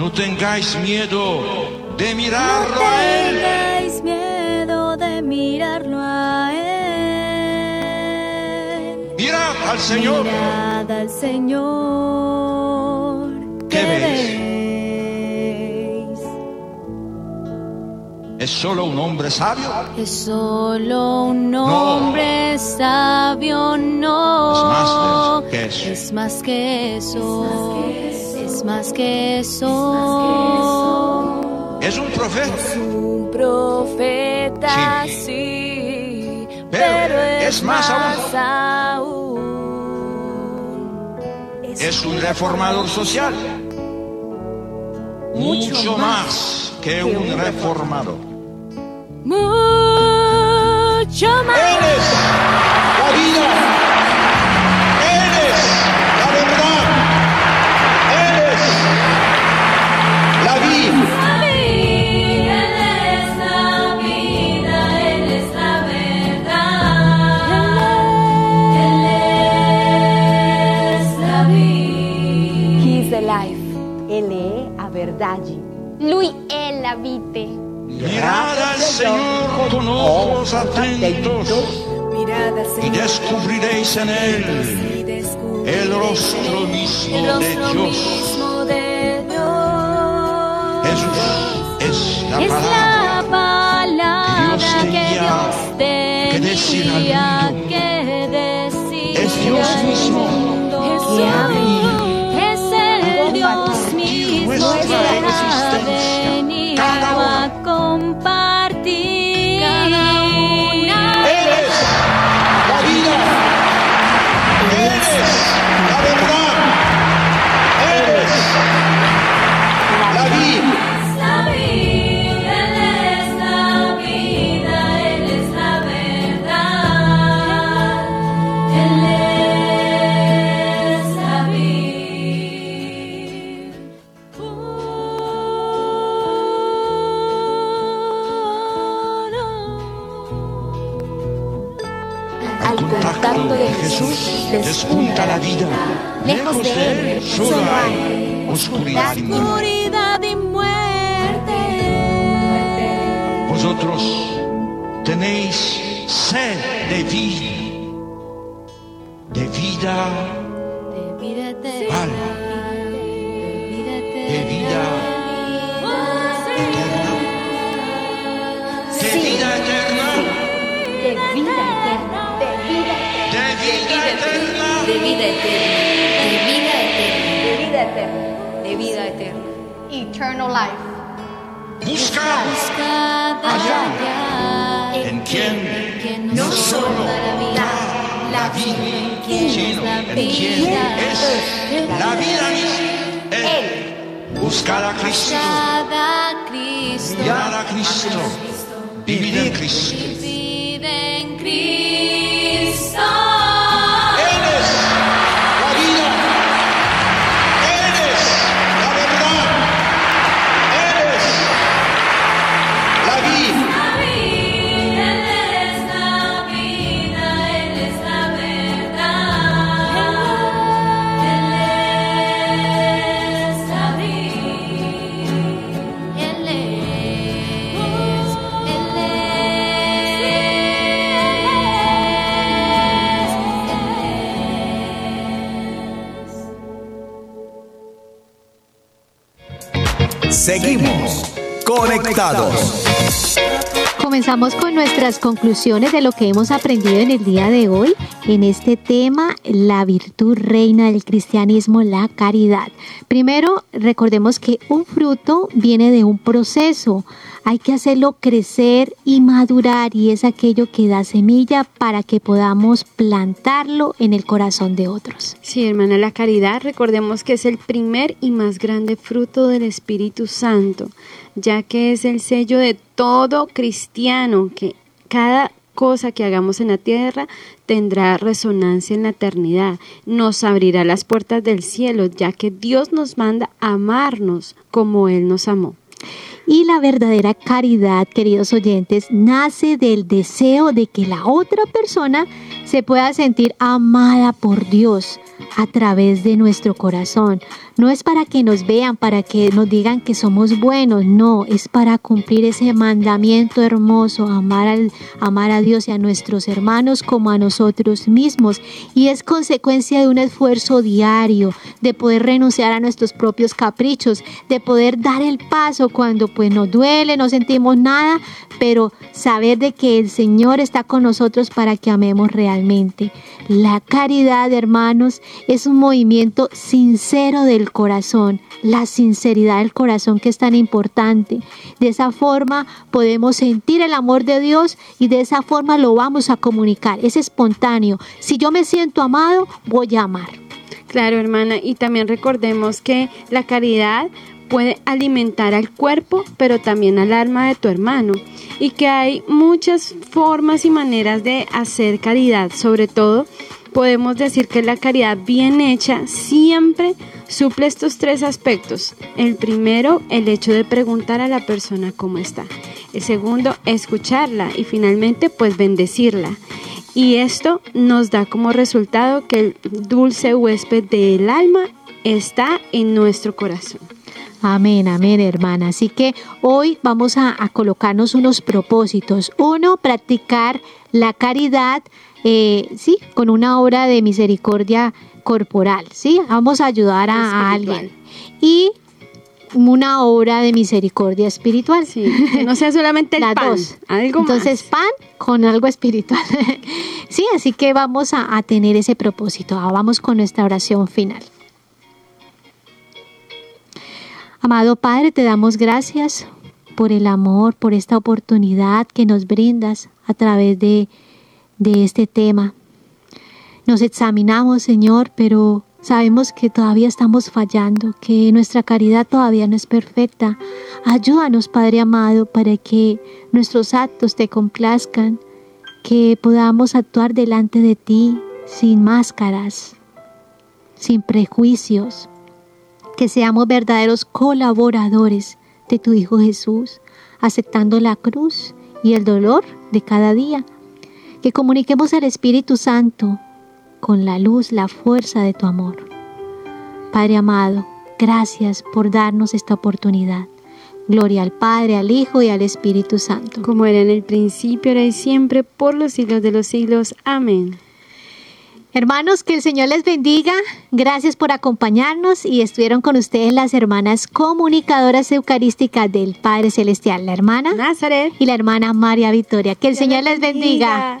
No tengáis miedo de mirarlo a Él. No tengáis miedo de mirarlo a Él. Mirad al Señor. Mirad al Señor. ¿Qué veis? ¿Es solo un hombre sabio? Es solo un hombre sabio, no. Es más que eso. Es más que eso más que eso. Es un profeta. Es un profeta, sí. pero, es, más, aún. Es, un reformador social. Mucho, más que, un reformador. Mucho más. Él es verdade. Lui è la vite. Mirad al Señor con ojos atentos y descubriréis en Él el rostro mismo de Dios. Jesús es la palabra que Dios tenía que decir al mundo. Es Dios mismo oscuridad muerte. Oscuridad y muerte. Vosotros tenéis sed de vida, de vida Eternal life. Buscad Allá. en quien no solo da la vida, da la vida, quien sino en quien es la vida misma. Él. Buscad a Cristo. Buscad a Cristo. Mirad a Cristo. Seguimos conectados. Comenzamos con nuestras conclusiones de lo que hemos aprendido en el día de hoy en este tema, la virtud reina del cristianismo, la caridad. Primero, recordemos que un fruto viene de un proceso. Hay que hacerlo crecer y madurar y es aquello que da semilla para que podamos plantarlo en el corazón de otros. Sí, hermana, la caridad, recordemos que es el primer y más grande fruto del Espíritu Santo, ya que es el sello de todo cristiano, que cada cosa que hagamos en la tierra tendrá resonancia en la eternidad, nos abrirá las puertas del cielo, ya que Dios nos manda amarnos como Él nos amó. Y la verdadera caridad, queridos oyentes, nace del deseo de que la otra persona se pueda sentir amada por Dios a través de nuestro corazón. No es para que nos vean, para que nos digan que somos buenos, no, es para cumplir ese mandamiento hermoso, amar, al, amar a Dios y a nuestros hermanos como a nosotros mismos. Y es consecuencia de un esfuerzo diario, de poder renunciar a nuestros propios caprichos, de poder dar el paso cuando pues nos duele, no sentimos nada, pero saber de que el Señor está con nosotros para que amemos realmente. La caridad, hermanos, es un movimiento sincero del corazón, la sinceridad del corazón que es tan importante. De esa forma podemos sentir el amor de Dios y de esa forma lo vamos a comunicar. Es espontáneo. Si yo me siento amado, voy a amar. Claro, hermana, y también recordemos que la caridad puede alimentar al cuerpo, pero también al alma de tu hermano, y que hay muchas formas y maneras de hacer caridad, sobre todo podemos decir que la caridad bien hecha siempre suple estos tres aspectos. El primero, el hecho de preguntar a la persona cómo está. El segundo, escucharla y finalmente pues bendecirla. Y esto nos da como resultado que el dulce huésped del alma está en nuestro corazón. Amén, amén, hermana. Así que hoy vamos a, a colocarnos unos propósitos. Uno, practicar la caridad, eh, sí, con una obra de misericordia corporal, sí. Vamos a ayudar a, alguien. Y una obra de misericordia espiritual. Sí, que no sea solamente el Las pan, dos. algo Entonces, más. pan con algo espiritual. sí, así que vamos a, a tener ese propósito. Ah, Vamos con nuestra oración final. Amado Padre, te damos gracias por el amor, por esta oportunidad que nos brindas a través de, de este tema. Nos examinamos, Señor, pero sabemos que todavía estamos fallando, que nuestra caridad todavía no es perfecta. Ayúdanos, Padre amado, para que nuestros actos te complazcan, que podamos actuar delante de ti sin máscaras, sin prejuicios, que seamos verdaderos colaboradores de tu Hijo Jesús, aceptando la cruz y el dolor de cada día. Que comuniquemos al Espíritu Santo con la luz, la fuerza de tu amor. Padre amado, gracias por darnos esta oportunidad. Gloria al Padre, al Hijo y al Espíritu Santo. Como era en el principio, ahora y siempre, por los siglos de los siglos. Amén. Hermanos, que el Señor les bendiga. Gracias por acompañarnos y estuvieron con ustedes las hermanas comunicadoras eucarísticas del Padre Celestial, la hermana Nazaret y la hermana María Victoria. Que el Señor les bendiga.